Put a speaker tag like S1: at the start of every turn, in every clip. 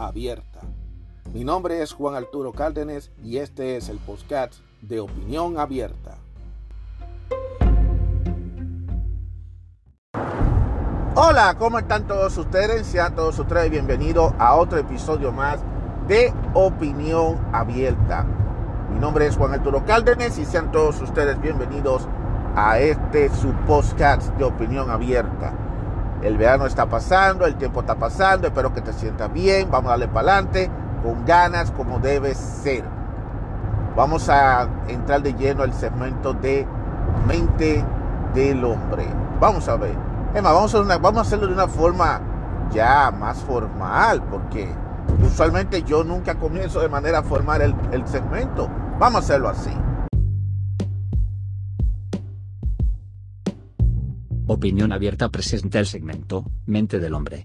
S1: abierta. Mi nombre es Juan Arturo Cárdenas y este es el podcast de Opinión Abierta. Hola, ¿cómo están todos ustedes? Sean todos ustedes bienvenidos a otro episodio más de Opinión Abierta. Mi nombre es Juan Arturo Cárdenas y sean todos ustedes bienvenidos a este su podcast de Opinión Abierta. El verano está pasando, el tiempo está pasando, espero que te sientas bien, vamos a darle para adelante con ganas como debe ser. Vamos a entrar de lleno al segmento de mente del hombre. Vamos a ver. Emma, vamos a, vamos a hacerlo de una forma ya más formal, porque usualmente yo nunca comienzo de manera formal el segmento. Vamos a hacerlo así.
S2: Opinión Abierta presenta el segmento Mente del Hombre.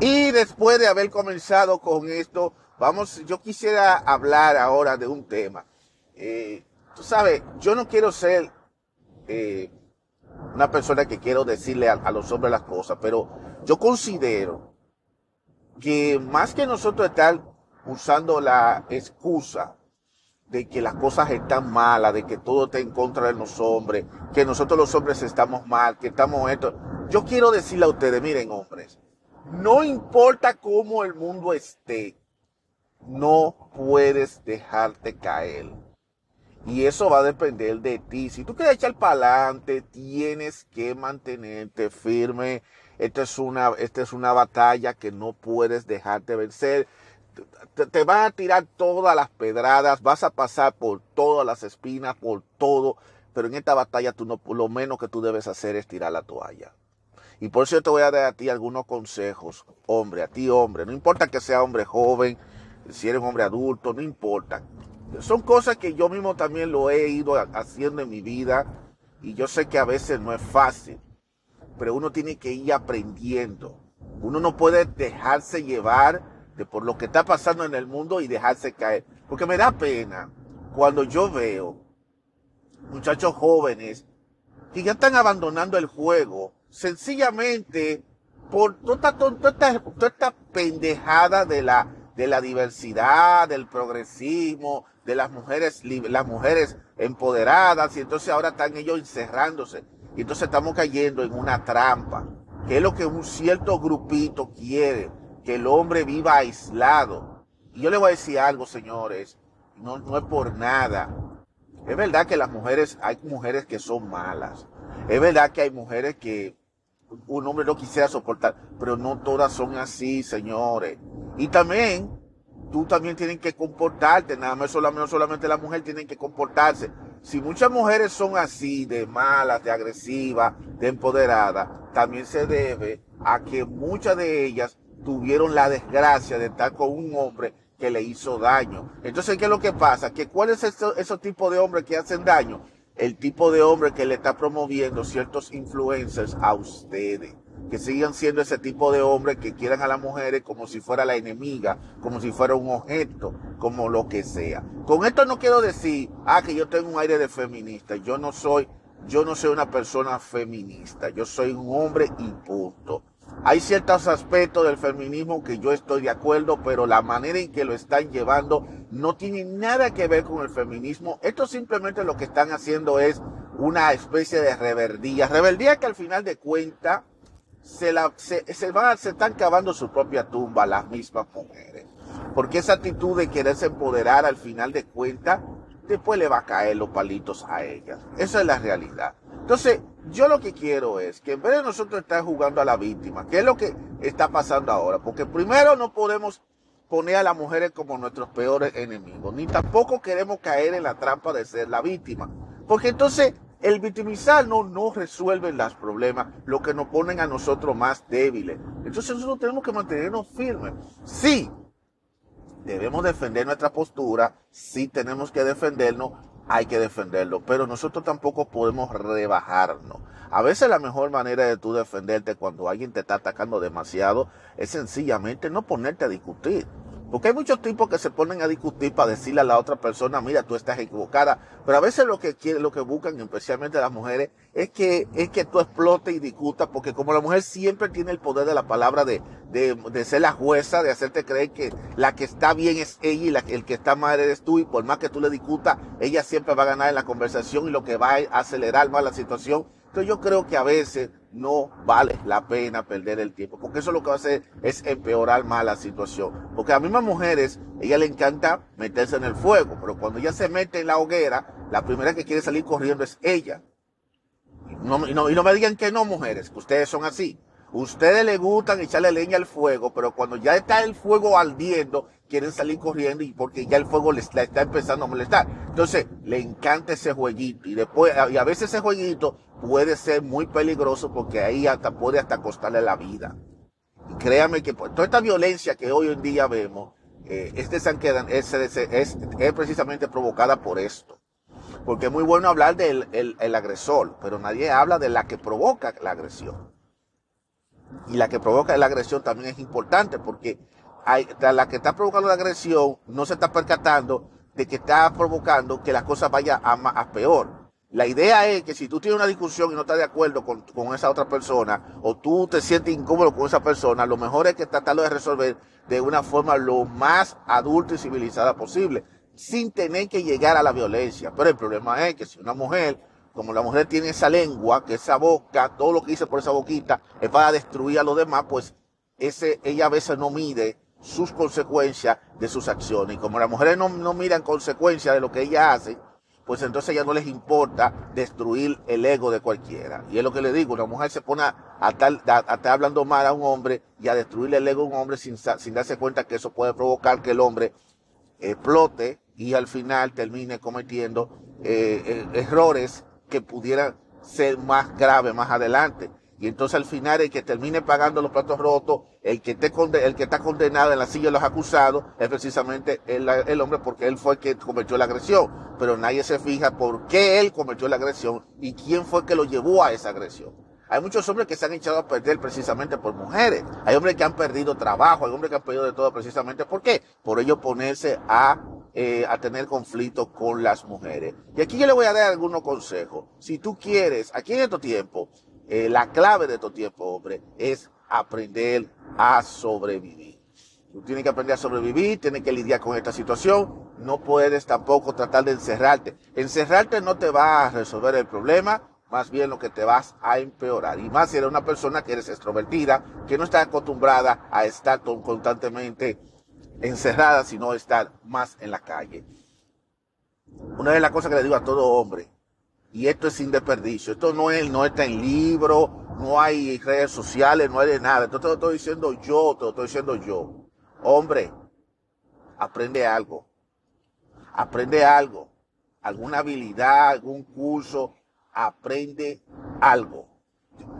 S1: Y después de haber comenzado con esto, vamos, yo quisiera hablar ahora de un tema. Eh, tú sabes, yo no quiero ser eh, una persona que quiero decirle a, a los hombres las cosas, pero yo considero que más que nosotros estar usando la excusa de que las cosas están malas, de que todo está en contra de los hombres, que nosotros los hombres estamos mal, que estamos esto. Yo quiero decirle a ustedes, miren hombres, no importa cómo el mundo esté, no puedes dejarte caer. Y eso va a depender de ti. Si tú quieres echar para adelante, tienes que mantenerte firme. Esta es una, esta es una batalla que no puedes dejarte vencer te, van a tirar todas las pedradas, vas a pasar por todas las espinas, por todo, pero en esta batalla tú no, lo menos que tú debes hacer es tirar la toalla. Y por eso te voy a dar a ti algunos consejos, hombre, a ti hombre, no importa que sea hombre joven, si eres hombre adulto, no importa. Son cosas que yo mismo también lo he ido haciendo en mi vida y yo sé que a veces no es fácil, pero uno tiene que ir aprendiendo. Uno no puede dejarse llevar de por lo que está pasando en el mundo y dejarse caer. Porque me da pena cuando yo veo muchachos jóvenes que ya están abandonando el juego sencillamente por toda, toda, esta, toda esta pendejada de la, de la diversidad, del progresismo, de las mujeres, las mujeres empoderadas, y entonces ahora están ellos encerrándose. Y entonces estamos cayendo en una trampa, que es lo que un cierto grupito quiere que el hombre viva aislado. Y yo le voy a decir algo, señores, no, no es por nada. Es verdad que las mujeres, hay mujeres que son malas. Es verdad que hay mujeres que un hombre no quisiera soportar, pero no todas son así, señores. Y también, tú también tienes que comportarte, nada más solamente, solamente la mujer tiene que comportarse. Si muchas mujeres son así, de malas, de agresivas, de empoderadas, también se debe a que muchas de ellas tuvieron la desgracia de estar con un hombre que le hizo daño. Entonces, ¿qué es lo que pasa? Que ¿Cuál es ese, ese tipo de hombres que hacen daño? El tipo de hombre que le está promoviendo ciertos influencers a ustedes. Que sigan siendo ese tipo de hombres que quieran a las mujeres como si fuera la enemiga, como si fuera un objeto, como lo que sea. Con esto no quiero decir, ah, que yo tengo un aire de feminista. Yo no soy, yo no soy una persona feminista. Yo soy un hombre y punto. Hay ciertos aspectos del feminismo que yo estoy de acuerdo, pero la manera en que lo están llevando no tiene nada que ver con el feminismo. Esto simplemente lo que están haciendo es una especie de rebeldía. Rebeldía que al final de cuentas se, la, se, se, se están cavando su propia tumba las mismas mujeres. Porque esa actitud de quererse empoderar al final de cuentas, después le va a caer los palitos a ellas. Esa es la realidad. Entonces, yo lo que quiero es que en vez de nosotros estar jugando a la víctima, ¿qué es lo que está pasando ahora? Porque primero no podemos poner a las mujeres como nuestros peores enemigos, ni tampoco queremos caer en la trampa de ser la víctima. Porque entonces el victimizarnos no resuelve los problemas, lo que nos ponen a nosotros más débiles. Entonces nosotros tenemos que mantenernos firmes. Sí, debemos defender nuestra postura, sí tenemos que defendernos, hay que defenderlo, pero nosotros tampoco podemos rebajarnos. A veces la mejor manera de tú defenderte cuando alguien te está atacando demasiado es sencillamente no ponerte a discutir. Porque hay muchos tipos que se ponen a discutir para decirle a la otra persona, mira, tú estás equivocada. Pero a veces lo que quieren, lo que buscan, especialmente las mujeres, es que, es que tú explotes y discutas, porque como la mujer siempre tiene el poder de la palabra de, de, de ser la jueza, de hacerte creer que la que está bien es ella y la, el que está mal eres tú, y por más que tú le discutas, ella siempre va a ganar en la conversación y lo que va a acelerar más la situación. Entonces yo creo que a veces no vale la pena perder el tiempo, porque eso lo que va a hacer es empeorar más la situación. Porque a mismas mujeres, ella le encanta meterse en el fuego, pero cuando ella se mete en la hoguera, la primera que quiere salir corriendo es ella. No, no, y no me digan que no, mujeres, que ustedes son así. Ustedes les gustan echarle leña al fuego, pero cuando ya está el fuego ardiendo, quieren salir corriendo y porque ya el fuego les está empezando a molestar. Entonces, le encanta ese jueguito y después, y a veces ese jueguito puede ser muy peligroso porque ahí hasta puede hasta costarle la vida. Y que toda esta violencia que hoy en día vemos, eh, este San Quedan es, es, precisamente provocada por esto. Porque es muy bueno hablar del el, el agresor, pero nadie habla de la que provoca la agresión. Y la que provoca la agresión también es importante porque hay, la que está provocando la agresión no se está percatando de que está provocando que la cosa vaya a, a peor. La idea es que si tú tienes una discusión y no estás de acuerdo con, con, esa otra persona, o tú te sientes incómodo con esa persona, lo mejor es que tratarlo de resolver de una forma lo más adulta y civilizada posible, sin tener que llegar a la violencia. Pero el problema es que si una mujer como la mujer tiene esa lengua, que esa boca, todo lo que dice por esa boquita es para destruir a los demás, pues ese, ella a veces no mide sus consecuencias de sus acciones. Y como las mujeres no, no miran consecuencias de lo que ella hace, pues entonces ya no les importa destruir el ego de cualquiera. Y es lo que le digo, una mujer se pone a estar, a estar hablando mal a un hombre y a destruir el ego de un hombre sin, sin darse cuenta que eso puede provocar que el hombre explote y al final termine cometiendo eh, eh, errores que pudiera ser más grave más adelante. Y entonces al final el que termine pagando los platos rotos, el que, esté el que está condenado en la silla de los acusados, es precisamente el, el, hombre porque él fue el que cometió la agresión. Pero nadie se fija por qué él cometió la agresión y quién fue que lo llevó a esa agresión. Hay muchos hombres que se han echado a perder precisamente por mujeres. Hay hombres que han perdido trabajo, hay hombres que han perdido de todo precisamente. ¿Por qué? Por ello ponerse a, eh, a tener conflictos con las mujeres. Y aquí yo le voy a dar algunos consejos. Si tú quieres, aquí en estos tiempos, eh, la clave de estos tiempos, hombre, es aprender a sobrevivir. Tú tienes que aprender a sobrevivir, tienes que lidiar con esta situación. No puedes tampoco tratar de encerrarte. Encerrarte no te va a resolver el problema más bien lo que te vas a empeorar. Y más si eres una persona que eres extrovertida, que no está acostumbrada a estar constantemente encerrada, sino estar más en la calle. Una de las cosas que le digo a todo hombre, y esto es sin desperdicio, esto no, no está en libro, no hay redes sociales, no hay de nada, esto te lo estoy diciendo yo, te lo estoy diciendo yo. Hombre, aprende algo, aprende algo, alguna habilidad, algún curso, aprende algo.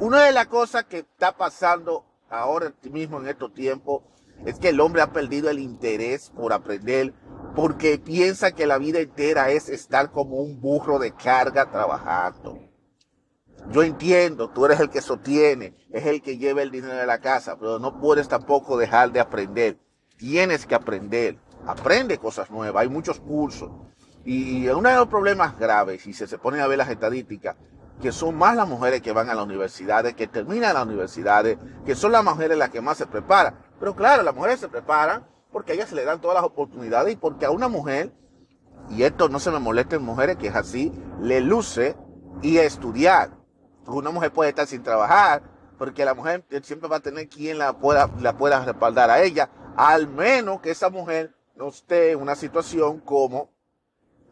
S1: Una de las cosas que está pasando ahora mismo en estos tiempos es que el hombre ha perdido el interés por aprender porque piensa que la vida entera es estar como un burro de carga trabajando. Yo entiendo, tú eres el que sostiene, es el que lleva el dinero de la casa, pero no puedes tampoco dejar de aprender. Tienes que aprender. Aprende cosas nuevas. Hay muchos cursos. Y uno de los problemas graves, y se, se ponen a ver las estadísticas, que son más las mujeres que van a las universidades, que terminan las universidades, que son las mujeres las que más se preparan. Pero claro, las mujeres se preparan porque a ellas se le dan todas las oportunidades y porque a una mujer, y esto no se me molesta en mujeres, que es así, le luce y estudiar. Una mujer puede estar sin trabajar, porque la mujer siempre va a tener quien la pueda, la pueda respaldar a ella, al menos que esa mujer no esté en una situación como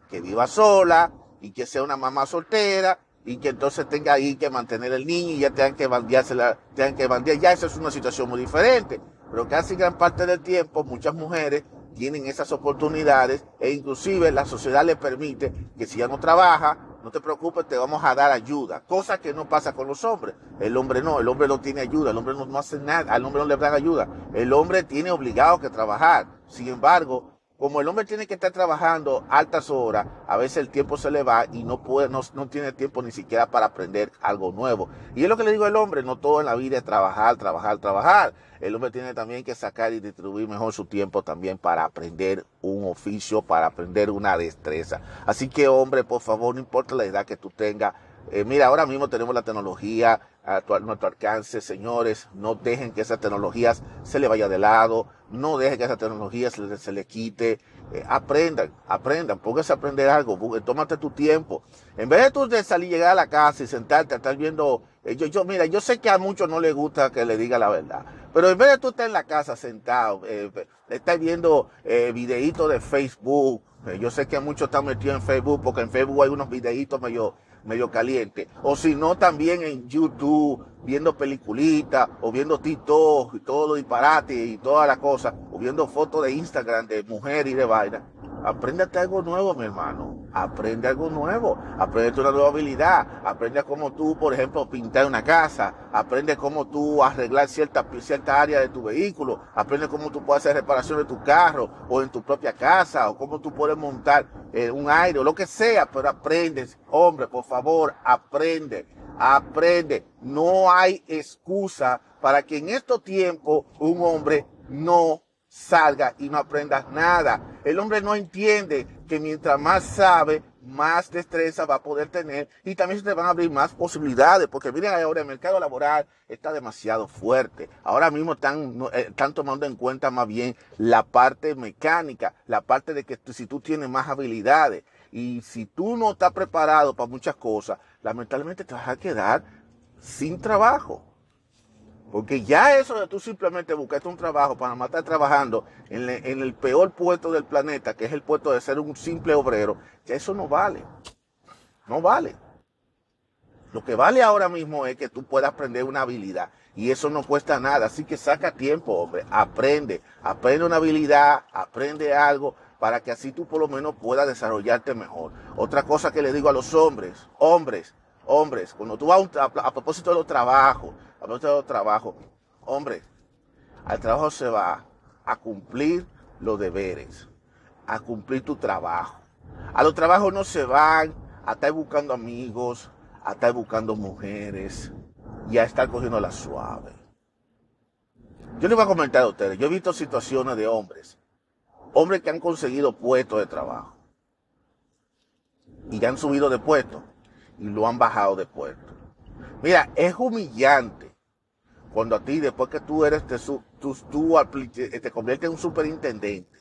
S1: que viva sola y que sea una mamá soltera y que entonces tenga ahí que mantener el niño y ya tengan que bandeársela, tengan que bandear. Ya esa es una situación muy diferente. Pero casi gran parte del tiempo muchas mujeres tienen esas oportunidades e inclusive la sociedad le permite que si ya no trabaja, no te preocupes, te vamos a dar ayuda. Cosa que no pasa con los hombres. El hombre no, el hombre no tiene ayuda, el hombre no, no hace nada, al hombre no le dan ayuda. El hombre tiene obligado que trabajar. Sin embargo, como el hombre tiene que estar trabajando altas horas, a veces el tiempo se le va y no puede, no, tiene tiempo ni siquiera para aprender algo nuevo. Y es lo que le digo al hombre, no todo en la vida es trabajar, trabajar, trabajar. El hombre tiene también que sacar y distribuir mejor su tiempo también para aprender un oficio, para aprender una destreza. Así que hombre, por favor, no importa la edad que tú tengas, eh, mira, ahora mismo tenemos la tecnología a, tu, nuestro alcance, señores. No dejen que esas tecnologías se le vaya de lado. No dejen que esa tecnología se, se le quite. Eh, aprendan, aprendan, póngase a aprender algo. Tómate tu tiempo. En vez de tú de salir, llegar a la casa y sentarte estar viendo. Eh, yo, yo, mira, yo sé que a muchos no les gusta que le diga la verdad. Pero en vez de tú estar en la casa sentado, eh, estar viendo eh, videitos de Facebook. yo sé que a muchos están metidos en Facebook porque en Facebook hay unos videitos medio medio caliente. O si no, también en YouTube, viendo peliculitas, o viendo TikTok y todo lo disparate y todas las cosas, o viendo fotos de Instagram de mujer y de vaina. Apréndete algo nuevo, mi hermano. Aprende algo nuevo. Aprende una nueva habilidad. Aprende cómo tú, por ejemplo, pintar una casa. Aprende cómo tú arreglar cierta, cierta área de tu vehículo. Aprende cómo tú puedes hacer reparación de tu carro o en tu propia casa. O cómo tú puedes montar eh, un aire o lo que sea. Pero aprende, hombre, por favor, aprende. Aprende. No hay excusa para que en estos tiempos un hombre no salga y no aprendas nada. El hombre no entiende que mientras más sabe, más destreza va a poder tener y también se te van a abrir más posibilidades, porque miren ahora el mercado laboral está demasiado fuerte. Ahora mismo están, están tomando en cuenta más bien la parte mecánica, la parte de que si tú tienes más habilidades y si tú no estás preparado para muchas cosas, lamentablemente te vas a quedar sin trabajo. Porque ya eso de tú simplemente buscaste un trabajo para matar trabajando en, le, en, el peor puesto del planeta, que es el puesto de ser un simple obrero, ya eso no vale. No vale. Lo que vale ahora mismo es que tú puedas aprender una habilidad. Y eso no cuesta nada. Así que saca tiempo, hombre. Aprende. Aprende una habilidad, aprende algo, para que así tú por lo menos puedas desarrollarte mejor. Otra cosa que le digo a los hombres, hombres, hombres, cuando tú vas a, a, propósito de los trabajos, a propósito de los trabajos, hombre, al trabajo se va a cumplir los deberes, a cumplir tu trabajo. A los trabajos no se van a estar buscando amigos, a estar buscando mujeres y a estar cogiendo la suave. Yo les voy a comentar a ustedes, yo he visto situaciones de hombres, hombres que han conseguido puestos de trabajo y ya han subido de puesto y lo han bajado de puesto. Mira, es humillante cuando a ti, después que tú eres, te, tú, tú te conviertes en un superintendente,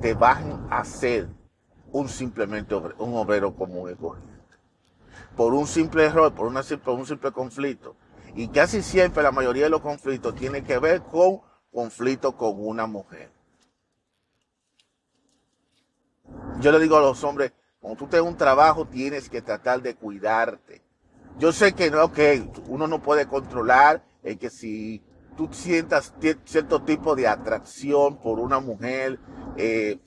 S1: te bajen a ser un simplemente un obrero común y corriente. Por un simple error, por, una, por un simple conflicto. Y casi siempre la mayoría de los conflictos tienen que ver con conflicto con una mujer. Yo le digo a los hombres, cuando tú tienes un trabajo tienes que tratar de cuidarte. Yo sé que no, que uno no puede controlar el que si tú sientas cierto tipo de atracción por una mujer, eh,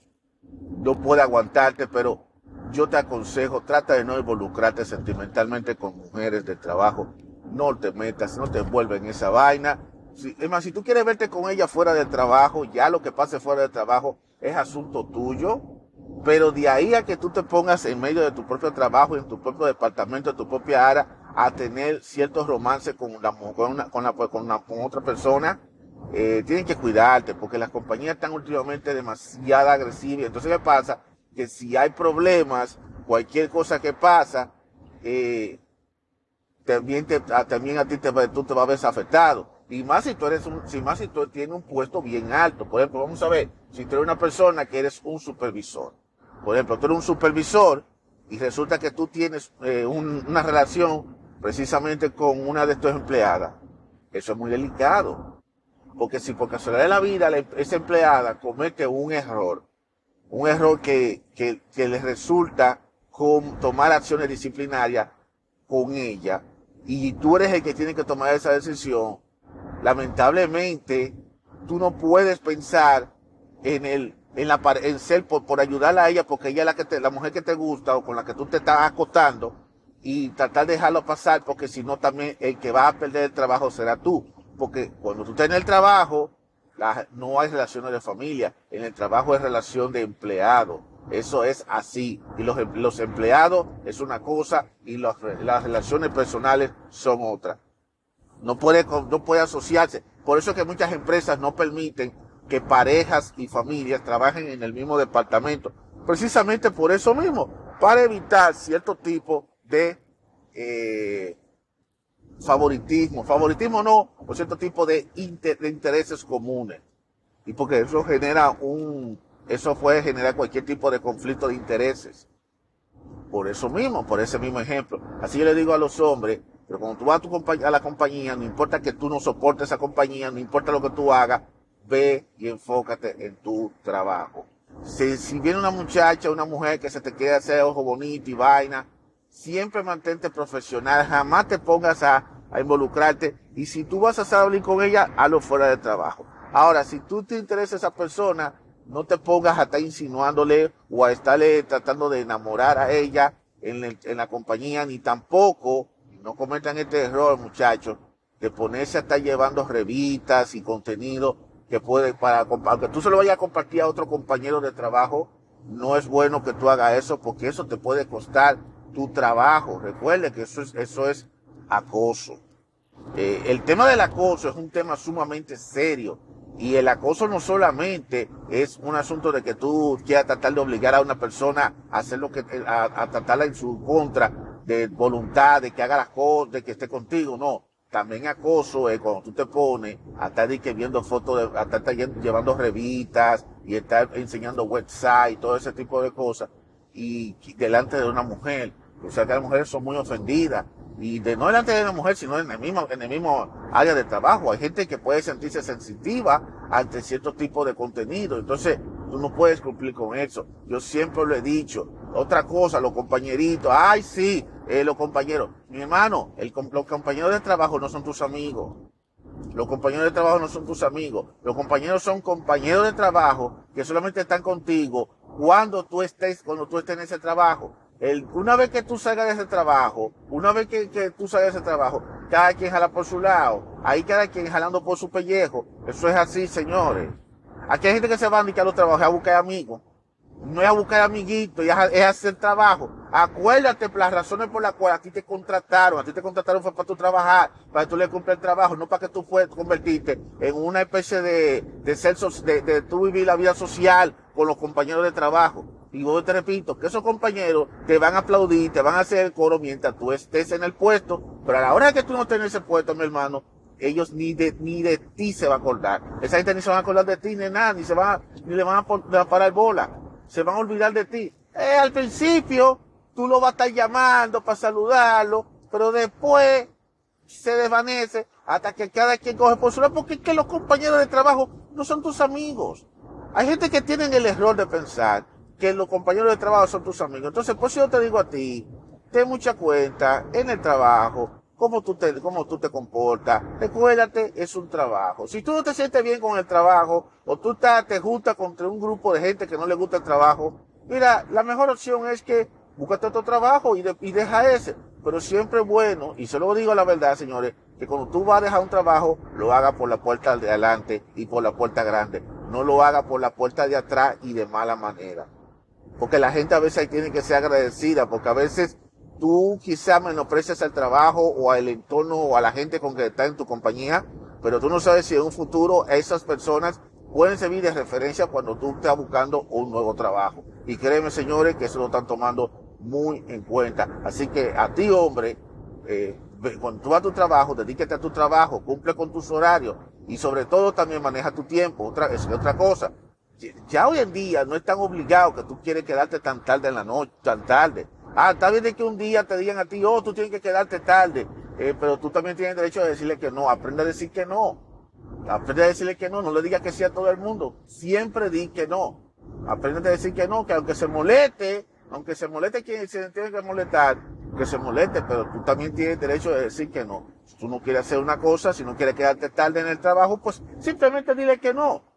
S1: no puede aguantarte, pero yo te aconsejo, trata de no involucrarte sentimentalmente con mujeres de trabajo. No te metas, no te envuelves en esa vaina. Si, es más, si tú quieres verte con ella fuera del trabajo, ya lo que pase fuera del trabajo es asunto tuyo. Pero de ahí a que tú te pongas en medio de tu propio trabajo, en tu propio departamento, en tu propia área, a tener ciertos romances con, la, con, una, con, la, con, otra persona, eh, tienen que cuidarte porque las compañías están últimamente demasiado agresivas. Entonces, ¿qué pasa? Que si hay problemas, cualquier cosa que pasa, eh, también, también a ti te, tú te vas a ver afectado. Y más si tú eres un, si más si tú tienes un puesto bien alto. Por ejemplo, vamos a ver, si tú eres una persona que eres un supervisor. Por ejemplo, tú eres un supervisor y resulta que tú tienes eh, un, una relación precisamente con una de tus empleadas. Eso es muy delicado. Porque si por casualidad de la vida esa empleada comete un error, un error que, que, resulta con tomar acciones disciplinarias con ella, y tú eres el que tiene que tomar esa decisión, lamentablemente tú no puedes pensar en el en, en ser por, por ayudarla a ella, porque ella es la, que te, la mujer que te gusta o con la que tú te estás acostando, y tratar de dejarlo pasar, porque si no también el que va a perder el trabajo será tú. Porque cuando tú en el trabajo, no hay relaciones de familia, en el trabajo es relación de empleado. Eso es así. Y los, los empleados es una cosa y las relaciones personales son otra. No puede, no puede asociarse. Por eso es que muchas empresas no permiten que parejas y familias trabajen en el mismo departamento. Precisamente por eso mismo, para evitar cierto tipo de eh, favoritismo. Favoritismo no, por cierto tipo de, de intereses comunes. Y porque eso genera un, eso puede generar cualquier tipo de conflicto de intereses. Por eso mismo, por ese mismo ejemplo. Así yo le digo a los hombres, pero cuando tú vas a, tu a la compañía, no importa que tú no soportes esa compañía, no importa lo que tú hagas, ve y enfócate en tu trabajo. Si, si viene una muchacha, una mujer que se te quiere hacer ojo bonito y vaina, siempre mantente profesional, jamás te pongas a, involucrarte y si tú vas a salir con ella, hazlo fuera de trabajo. Ahora, si tú te interesa esa persona, no te pongas a estar insinuándole o a estarle tratando de enamorar a ella en, en la compañía, ni tampoco, no cometan este error, muchachos, de ponerse a estar llevando revistas y contenido que puede, para, aunque tú se lo vayas a compartir a otro compañero de trabajo, no es bueno que tú hagas eso porque eso te puede costar tu trabajo. Recuerde que eso es, eso es acoso. Eh, el tema del acoso es un tema sumamente serio. Y el acoso no solamente es un asunto de que tú quieras tratar de obligar a una persona a hacer lo que, a, tratarla en su contra, de voluntad, de que haga las cosas, de que esté contigo, no. También acoso es cuando tú te pones a estar viendo fotos, de, a estar llevando revistas y estar enseñando website, todo ese tipo de cosas, y delante de una mujer. O sea que las mujeres son muy ofendidas y de no delante de la mujer, sino en el mismo, en el mismo área de trabajo. Hay gente que puede sentirse sensitiva ante cierto tipo de contenido. Entonces, tú no puedes cumplir con eso. Yo siempre lo he dicho. Otra cosa, los compañeritos, ay sí, eh, los compañeros. Mi hermano, el, los compañeros de trabajo no son tus amigos. Los compañeros de trabajo no son tus amigos. Los compañeros son compañeros de trabajo que solamente están contigo cuando tú estés, cuando tú estés en ese trabajo una vez que tú salgas de ese trabajo, una vez que, tú salgas de ese trabajo, cada quien jala por su lado. Ahí cada quien jalando por su pellejo. Eso es así, señores. Aquí hay gente que se va a dedicar a los trabajos a buscar amigos. No es a buscar amiguitos, es, hacer trabajo. Acuérdate las razones por las cuales a ti te contrataron. A ti te contrataron fue para tú trabajar, para que tú le cumplas el trabajo, no para que tú puedas convertirte en una especie de, de, ser, de, de tú vivir la vida social con los compañeros de trabajo. Y vos te repito, que esos compañeros te van a aplaudir, te van a hacer el coro mientras tú estés en el puesto, pero a la hora que tú no en ese puesto, mi hermano, ellos ni de, ni de ti se van a acordar. Esa gente ni se van a acordar de ti, ni nada, ni se van, ni le van a, parar bola. Se van a olvidar de ti. Eh, al principio, tú lo vas a estar llamando para saludarlo, pero después se desvanece hasta que cada quien coge por su lado, porque es que los compañeros de trabajo no son tus amigos. Hay gente que tienen el error de pensar que los compañeros de trabajo son tus amigos. Entonces, pues yo te digo a ti, ten mucha cuenta en el trabajo, cómo tú te, cómo tú te comportas. Recuérdate, es un trabajo. Si tú no te sientes bien con el trabajo, o tú te juntas contra un grupo de gente que no le gusta el trabajo, mira, la mejor opción es que búscate otro trabajo y, deja ese. Pero siempre es bueno, y se lo digo la verdad, señores, que cuando tú vas a dejar un trabajo, lo hagas por la puerta de adelante y por la puerta grande. No lo hagas por la puerta de atrás y de mala manera. Porque la gente a veces tiene que ser agradecida, porque a veces tú quizás menosprecias el trabajo o al entorno o a la gente con que está en tu compañía, pero tú no sabes si en un futuro esas personas pueden servir de referencia cuando tú estás buscando un nuevo trabajo. Y créeme, señores, que eso lo están tomando muy en cuenta. Así que a ti, hombre, eh, cuando tú vas a tu trabajo, dedíquete a tu trabajo, cumple con tus horarios y sobre todo también maneja tu tiempo. Otra, es otra cosa ya hoy en día no es tan obligado que tú quieres quedarte tan tarde en la noche, tan tarde. Ah, está bien de que un día te digan a ti, oh, tú tienes que quedarte tarde, eh, pero tú también tienes derecho a decirle que no. Aprende a decir que no. Aprende a decirle que no. No le digas que sí a todo el mundo. Siempre di que no. Aprende a decir que no, que aunque se moleste, aunque se moleste quien se tiene que molestar, que se moleste, pero tú también tienes derecho a decir que no. Si tú no quieres hacer una cosa, si no quieres quedarte tarde en el trabajo, pues simplemente dile que no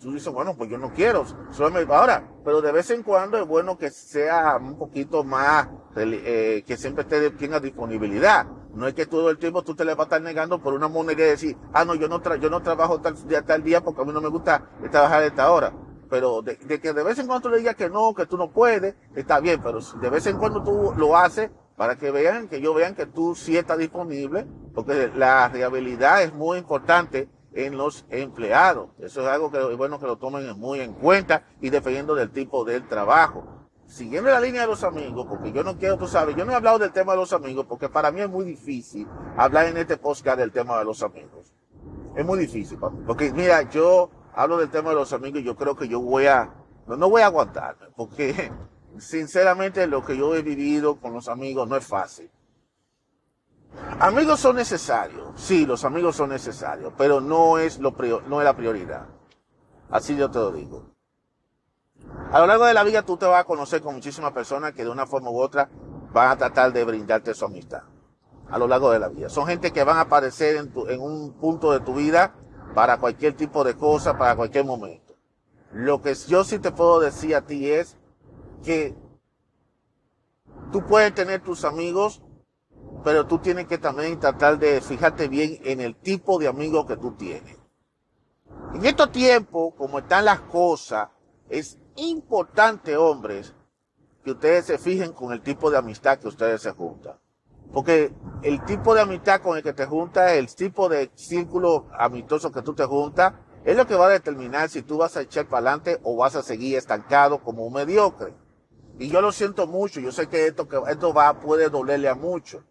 S1: tú dices, bueno, pues yo no quiero. Solamente, ahora, pero de vez en cuando es bueno que sea un poquito más, eh, que siempre esté, tenga disponibilidad. No es que todo el tiempo tú te le vas a estar negando por una moneda y decir, ah, no, yo no, yo no trabajo tal día, tal día porque a mí no me gusta trabajar a esta hora. Pero de, que de vez en cuando tú le digas que no, que tú no puedes, está bien, pero de vez en cuando tú lo haces para que vean, que yo vean que tú sí estás disponible, porque la reliabilidad es muy importante en los empleados. Eso es algo que es bueno que lo tomen muy en cuenta y dependiendo del tipo del trabajo. Siguiendo la línea de los amigos, porque yo no quiero, tú sabes, yo no he hablado del tema de los amigos porque para mí es muy difícil hablar en este podcast del tema de los amigos. Es muy difícil, porque mira, yo hablo del tema de los amigos y yo creo que yo voy a, no, no voy a aguantarme, porque sinceramente lo que yo he vivido con los amigos no es fácil. Amigos son necesarios, sí, los amigos son necesarios, pero no es, lo no es la prioridad. Así yo te lo digo. A lo largo de la vida tú te vas a conocer con muchísimas personas que de una forma u otra van a tratar de brindarte su amistad. A lo largo de la vida. Son gente que van a aparecer en, en un punto de tu vida para cualquier tipo de cosa, para cualquier momento. Lo que yo sí te puedo decir a ti es que tú puedes tener tus amigos pero tú tienes que también tratar de fijarte bien en el tipo de amigos que tú tienes. En estos tiempos, como están las cosas, es importante, hombres, que ustedes se fijen con el tipo de amistad que ustedes se juntan. Porque el tipo de amistad con el que te juntas, el tipo de círculo amistoso que tú te juntas, es lo que va a determinar si tú vas a echar para adelante o vas a seguir estancado como un mediocre. Y yo lo siento mucho, yo sé que esto, que esto va, puede dolerle a muchos.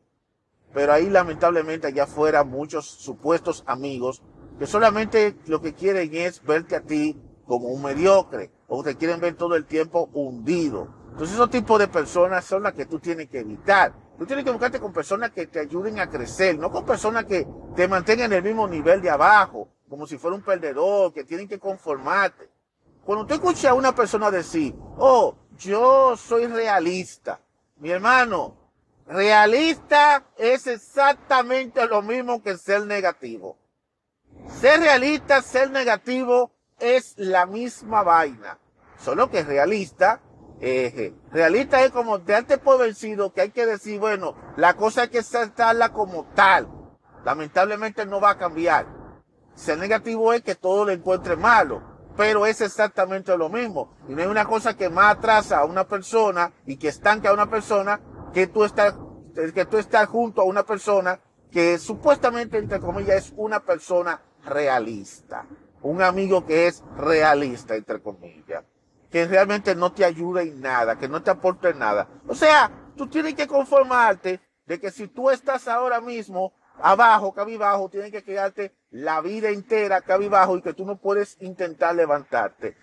S1: Pero ahí lamentablemente allá afuera muchos supuestos amigos que solamente lo que quieren es verte a ti como un mediocre o te quieren ver todo el tiempo hundido. Entonces esos tipos de personas son las que tú tienes que evitar. Tú tienes que buscarte con personas que te ayuden a crecer, no con personas que te mantengan en el mismo nivel de abajo, como si fuera un perdedor, que tienen que conformarte. Cuando tú escuchas a una persona decir, oh, yo soy realista, mi hermano, Realista es exactamente lo mismo que ser negativo. Ser realista, ser negativo es la misma vaina. Solo que realista, eh, realista es como darte por vencido que hay que decir, bueno, la cosa hay que aceptarla como tal. Lamentablemente no va a cambiar. Ser negativo es que todo lo encuentre malo, pero es exactamente lo mismo. Y no hay una cosa que más atrasa a una persona y que estanque a una persona que tú estás, que tú estás junto a una persona que supuestamente, entre comillas, es una persona realista. Un amigo que es realista, entre comillas. Que realmente no te ayuda en nada, que no te aporte nada. O sea, tú tienes que conformarte de que si tú estás ahora mismo abajo, cabibajo, tienes que quedarte la vida entera cabibajo y que tú no puedes intentar levantarte.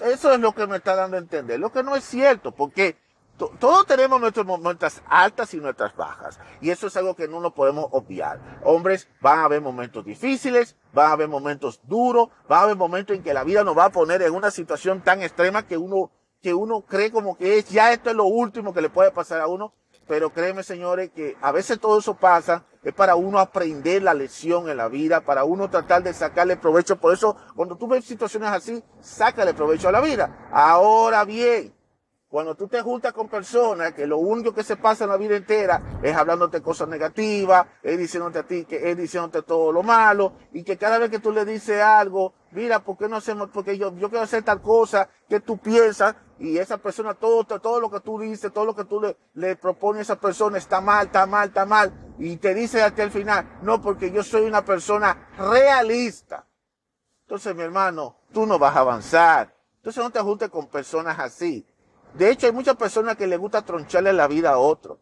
S1: Eso es lo que me está dando a entender. Lo que no es cierto, porque todos tenemos nuestras altas y nuestras bajas. Y eso es algo que no lo podemos obviar. Hombres, van a haber momentos difíciles, van a haber momentos duros, van a haber momentos en que la vida nos va a poner en una situación tan extrema que uno, que uno cree como que es, ya esto es lo último que le puede pasar a uno. Pero créeme, señores, que a veces todo eso pasa, es para uno aprender la lección en la vida, para uno tratar de sacarle provecho. Por eso, cuando tú ves situaciones así, sácale provecho a la vida. Ahora bien, cuando tú te juntas con personas que lo único que se pasa en la vida entera es hablándote cosas negativas, es diciéndote a ti que es diciéndote todo lo malo, y que cada vez que tú le dices algo, mira, ¿por qué no hacemos? Porque yo, yo quiero hacer tal cosa que tú piensas, y esa persona, todo, todo lo que tú dices, todo lo que tú le, le propones a esa persona está mal, está mal, está mal, y te dice hasta el final, no, porque yo soy una persona realista. Entonces, mi hermano, tú no vas a avanzar. Entonces no te juntes con personas así. De hecho, hay muchas personas que les gusta troncharle la vida a otro.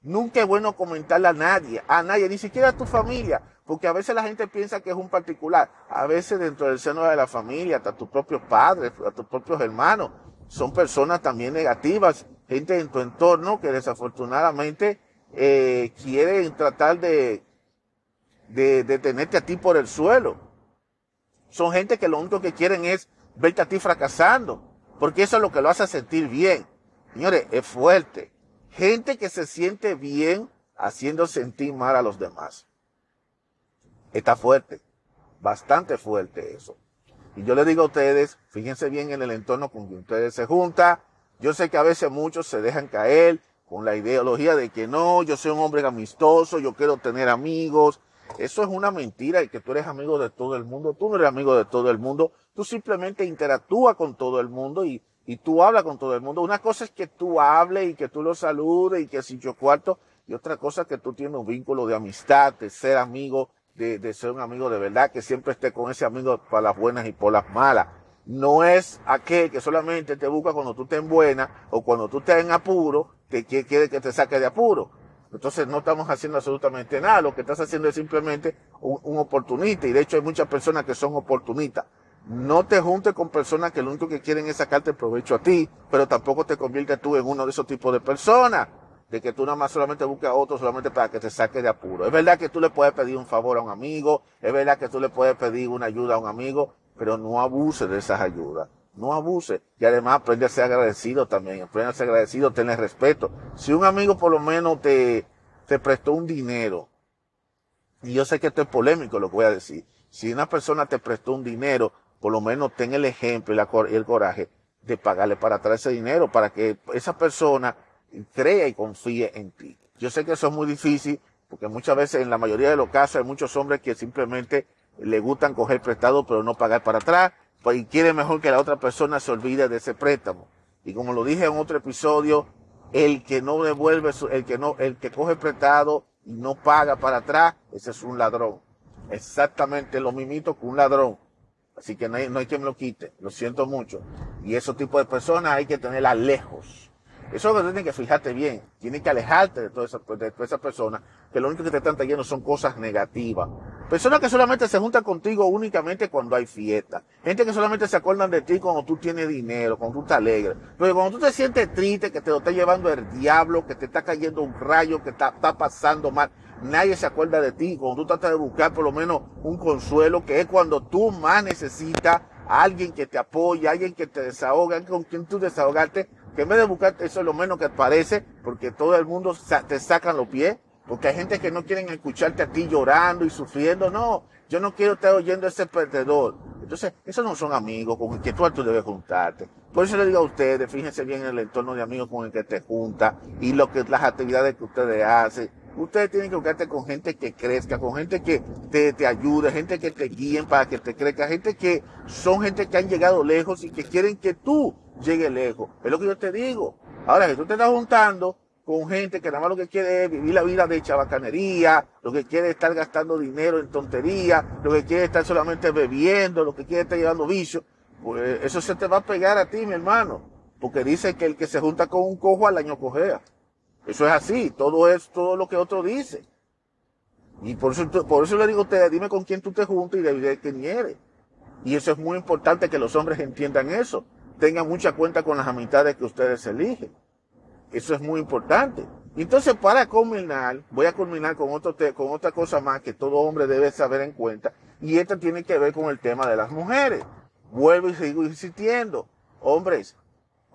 S1: Nunca es bueno comentarle a nadie, a nadie, ni siquiera a tu familia, porque a veces la gente piensa que es un particular. A veces dentro del seno de la familia, hasta tus propios padres, a tus propios hermanos, son personas también negativas, gente en tu entorno que desafortunadamente eh, quieren tratar de, de, de tenerte a ti por el suelo. Son gente que lo único que quieren es verte a ti fracasando. Porque eso es lo que lo hace sentir bien. Señores, es fuerte. Gente que se siente bien haciendo sentir mal a los demás. Está fuerte. Bastante fuerte eso. Y yo le digo a ustedes, fíjense bien en el entorno con que ustedes se juntan. Yo sé que a veces muchos se dejan caer con la ideología de que no, yo soy un hombre amistoso, yo quiero tener amigos. Eso es una mentira y que tú eres amigo de todo el mundo. Tú no eres amigo de todo el mundo. Tú simplemente interactúas con todo el mundo y, y tú hablas con todo el mundo. Una cosa es que tú hables y que tú lo saludes y que si yo cuarto. Y otra cosa es que tú tienes un vínculo de amistad, de ser amigo, de, de ser un amigo de verdad, que siempre esté con ese amigo para las buenas y por las malas. No es aquel que solamente te busca cuando tú estés en buena o cuando tú estés en apuro, que quiere que te saque de apuro. Entonces no estamos haciendo absolutamente nada. Lo que estás haciendo es simplemente un, un, oportunista. Y de hecho hay muchas personas que son oportunistas. No te juntes con personas que lo único que quieren es sacarte provecho a ti, pero tampoco te conviertes tú en uno de esos tipos de personas. De que tú nada más solamente busques a otro solamente para que te saque de apuro. Es verdad que tú le puedes pedir un favor a un amigo, es verdad que tú le puedes pedir una ayuda a un amigo, pero no abuse de esas ayudas. No abuse. Y además aprende a ser agradecido también. Aprende a ser agradecido, tener respeto. Si un amigo por lo menos te, te prestó un dinero, y yo sé que esto es polémico lo que voy a decir. Si una persona te prestó un dinero, por lo menos ten el ejemplo y, la, el coraje de pagarle para atrás ese dinero, para que esa persona crea y confíe en ti. Yo sé que eso es muy difícil, porque muchas veces, en la mayoría de los casos, hay muchos hombres que simplemente le gustan coger prestado, pero no pagar para atrás, y quiere mejor que la otra persona se olvide de ese préstamo. Y como lo dije en otro episodio, el que no devuelve, el que no, el que coge prestado y no paga para atrás, ese es un ladrón. Exactamente lo mismito que un ladrón. Así que no hay, no hay quien me lo quite. Lo siento mucho. Y esos tipos de personas hay que tenerlas lejos. Eso es lo que tienes que fijarte bien. Tienes que alejarte de todas esas esa personas que lo único que te están trayendo son cosas negativas. Personas que solamente se juntan contigo únicamente cuando hay fiesta. Gente que solamente se acuerdan de ti cuando tú tienes dinero, cuando tú estás alegre. Pero cuando tú te sientes triste, que te lo está llevando el diablo, que te está cayendo un rayo, que está, está pasando mal, nadie se acuerda de ti. Cuando tú tratas de buscar por lo menos un consuelo, que es cuando tú más necesitas a alguien que te apoye, alguien que te desahoga, con quien tú desahogarte, que en vez de buscar eso es lo menos que parece, porque todo el mundo te sacan los pies, porque hay gente que no quieren escucharte a ti llorando y sufriendo, no, yo no quiero estar oyendo a ese perdedor. Entonces, esos no son amigos con el que tú, tú debes juntarte. Por eso le digo a ustedes, fíjense bien en el entorno de amigos con el que te junta y lo que las actividades que ustedes hacen. Ustedes tienen que buscarte con gente que crezca, con gente que te, te ayude, gente que te guíen para que te crezca, gente que son gente que han llegado lejos y que quieren que tú llegues lejos. Es lo que yo te digo. Ahora, si tú te estás juntando con gente que nada más lo que quiere es vivir la vida de chabacanería, lo que quiere es estar gastando dinero en tontería, lo que quiere es estar solamente bebiendo, lo que quiere es estar llevando vicio, pues eso se te va a pegar a ti, mi hermano. Porque dice que el que se junta con un cojo al año cojea. Eso es así, todo es todo lo que otro dice. Y por eso, por eso le digo a ustedes, dime con quién tú te juntas y de quién eres. Y eso es muy importante que los hombres entiendan eso. Tengan mucha cuenta con las amistades que ustedes eligen. Eso es muy importante. Entonces, para culminar, voy a culminar con, otro con otra cosa más que todo hombre debe saber en cuenta. Y esta tiene que ver con el tema de las mujeres. Vuelvo y sigo insistiendo. Hombres,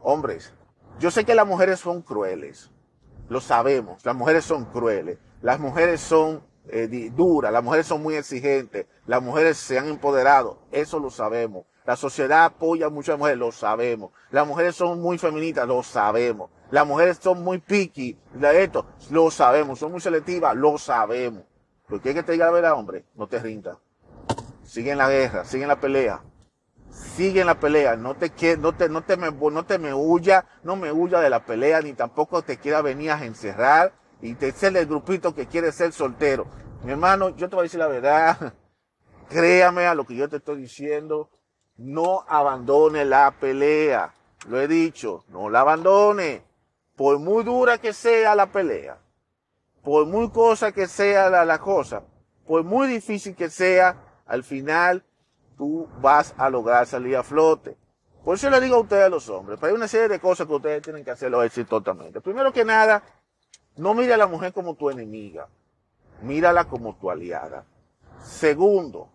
S1: hombres, yo sé que las mujeres son crueles lo sabemos. Las mujeres son crueles, las mujeres son eh, duras, las mujeres son muy exigentes, las mujeres se han empoderado, eso lo sabemos. La sociedad apoya mucho a las mujeres, lo sabemos. Las mujeres son muy feministas, lo sabemos. Las mujeres son muy picky, esto, lo sabemos. Son muy selectivas, lo sabemos. Porque hay que te diga la verdad, hombre, no te rindas. Sigue en la guerra, sigue en la pelea sigue en la pelea, no te no te, no te me, no te me huya, no me huya de la pelea, ni tampoco te quiera venir a encerrar y te ser el grupito que quiere ser soltero. Mi hermano, yo te voy a decir la verdad, créame a lo que yo te estoy diciendo, no abandone la pelea, lo he dicho, no la abandone, por muy dura que sea la pelea, por muy cosa que sea la, la cosa, por muy difícil que sea, al final tú vas a lograr salir a flote. Por eso le digo a ustedes, a los hombres, pero hay una serie de cosas que ustedes tienen que hacerlo exitosamente. Primero que nada, no mire a la mujer como tu enemiga, mírala como tu aliada. Segundo,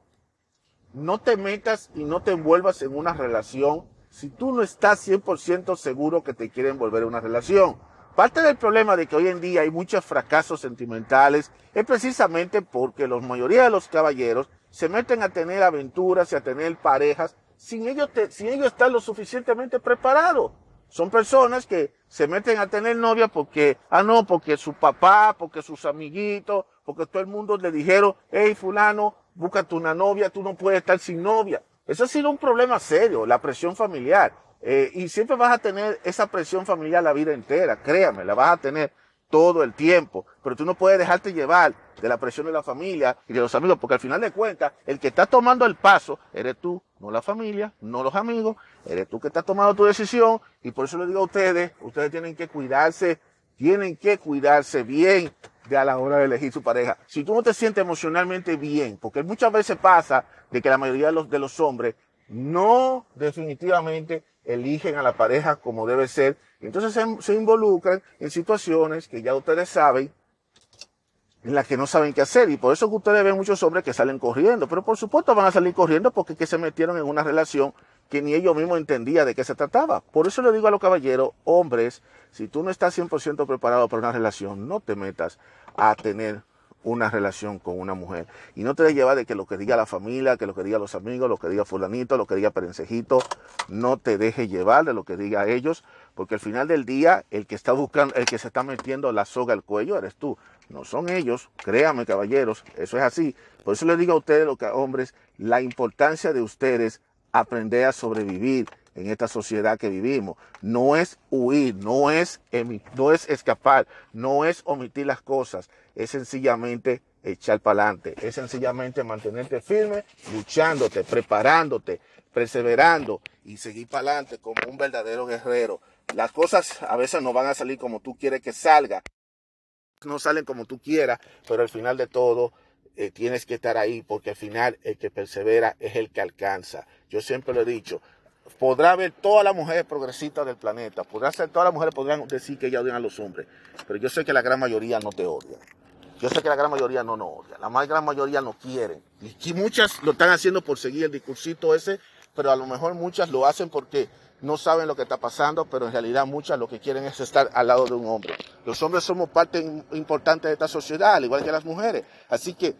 S1: no te metas y no te envuelvas en una relación si tú no estás 100% seguro que te quieren envolver en una relación. Parte del problema de que hoy en día hay muchos fracasos sentimentales es precisamente porque la mayoría de los caballeros se meten a tener aventuras y a tener parejas sin ellos, sin ellos estar lo suficientemente preparados. Son personas que se meten a tener novia porque, ah, no, porque su papá, porque sus amiguitos, porque todo el mundo le dijeron, hey, fulano, búscate una novia, tú no puedes estar sin novia. Eso ha sido un problema serio, la presión familiar. Eh, y siempre vas a tener esa presión familiar la vida entera, créame, la vas a tener todo el tiempo. Pero tú no puedes dejarte llevar de la presión de la familia y de los amigos, porque al final de cuentas, el que está tomando el paso eres tú, no la familia, no los amigos, eres tú que estás tomando tu decisión. Y por eso le digo a ustedes, ustedes tienen que cuidarse, tienen que cuidarse bien de a la hora de elegir su pareja. Si tú no te sientes emocionalmente bien, porque muchas veces pasa de que la mayoría de los, de los hombres no definitivamente eligen a la pareja como debe ser, entonces se, se involucran en situaciones que ya ustedes saben en las que no saben qué hacer. Y por eso que ustedes ven muchos hombres que salen corriendo. Pero por supuesto van a salir corriendo porque que se metieron en una relación que ni ellos mismos entendían de qué se trataba. Por eso le digo a los caballeros, hombres, si tú no estás 100% preparado para una relación, no te metas a tener una relación con una mujer. Y no te dejes llevar de que lo que diga la familia, que lo que diga los amigos, lo que diga fulanito, lo que diga perencejito, no te dejes llevar de lo que diga ellos, porque al final del día el que está buscando, el que se está metiendo la soga al cuello eres tú. No son ellos, créanme caballeros, eso es así. Por eso les digo a ustedes, hombres, la importancia de ustedes aprender a sobrevivir en esta sociedad que vivimos. No es huir, no es, no es escapar, no es omitir las cosas, es sencillamente echar para adelante, es sencillamente mantenerte firme, luchándote, preparándote, perseverando y seguir para adelante como un verdadero guerrero. Las cosas a veces no van a salir como tú quieres que salga, no salen como tú quieras, pero al final de todo eh, tienes que estar ahí porque al final el que persevera es el que alcanza. Yo siempre lo he dicho, podrá haber todas las mujeres progresistas del planeta, podrá ser todas las mujeres podrán decir que ellas odian a los hombres, pero yo sé que la gran mayoría no te odia. Yo sé que la gran mayoría no nos odia, la más gran mayoría no quieren. Y muchas lo están haciendo por seguir el discursito ese, pero a lo mejor muchas lo hacen porque no saben lo que está pasando, pero en realidad muchas lo que quieren es estar al lado de un hombre. Los hombres somos parte importante de esta sociedad, al igual que las mujeres. Así que,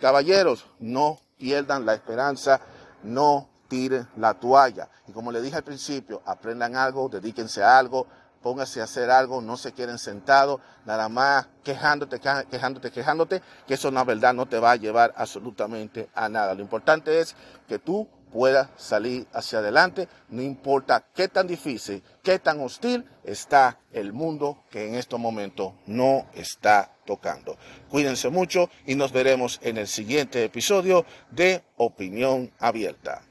S1: caballeros, no pierdan la esperanza, no tiren la toalla. Y como le dije al principio, aprendan algo, dedíquense a algo, pónganse a hacer algo, no se queden sentados, nada más quejándote, quejándote, quejándote, que eso la verdad no te va a llevar absolutamente a nada. Lo importante es que tú puedas salir hacia adelante, no importa qué tan difícil, qué tan hostil está el mundo que en estos momentos no está tocando. Cuídense mucho y nos veremos en el siguiente episodio de Opinión Abierta.